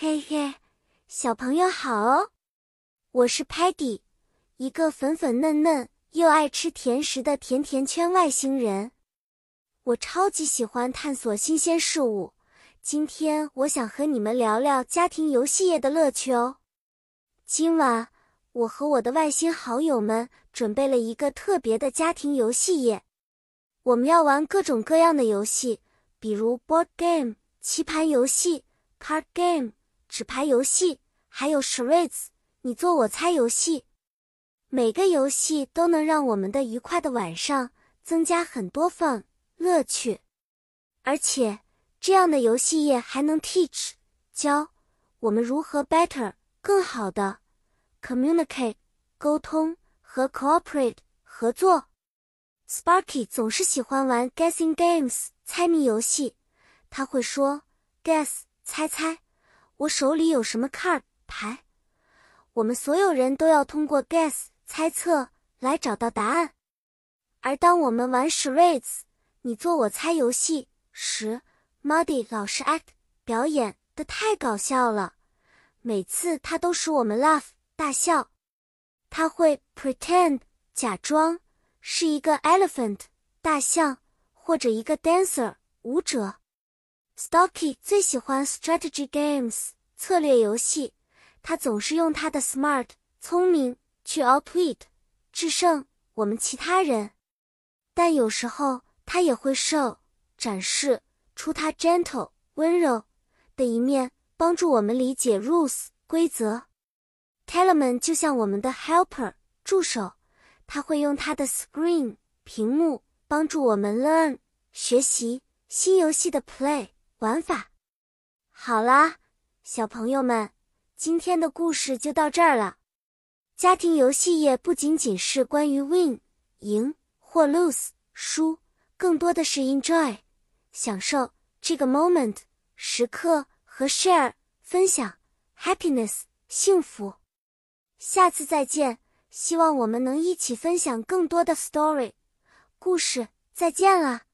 嘿嘿，小朋友好哦！我是 Patty，一个粉粉嫩嫩又爱吃甜食的甜甜圈外星人。我超级喜欢探索新鲜事物。今天我想和你们聊聊家庭游戏业的乐趣哦。今晚我和我的外星好友们准备了一个特别的家庭游戏夜，我们要玩各种各样的游戏，比如 board game 棋盘游戏、card game。纸牌游戏，还有 charades，你做我猜游戏，每个游戏都能让我们的愉快的晚上增加很多 fun 乐趣，而且这样的游戏业还能 teach 教我们如何 better 更好的 communicate 沟通和 cooperate 合作。Sparky 总是喜欢玩 guessing games 猜谜游戏，他会说 guess 猜猜。我手里有什么 card 牌？我们所有人都要通过 guess 猜测来找到答案。而当我们玩 charades 你做我猜游戏时，Muddy 老师 act 表演的太搞笑了，每次他都使我们 laugh 大笑。他会 pretend 假装是一个 elephant 大象或者一个 dancer 舞者。Stocky 最喜欢 strategy games 策略游戏，他总是用他的 smart 聪明去 outwit 制胜我们其他人，但有时候他也会 show 展示出他 gentle 温柔的一面，帮助我们理解 rules 规则。Telemann 就像我们的 helper 助手，他会用他的 screen 屏幕帮助我们 learn 学习新游戏的 play。玩法好啦，小朋友们，今天的故事就到这儿了。家庭游戏业不仅仅是关于 win 赢或 lose 输，更多的是 enjoy 享受这个 moment 时刻和 share 分享 happiness 幸福。下次再见，希望我们能一起分享更多的 story 故事。再见了。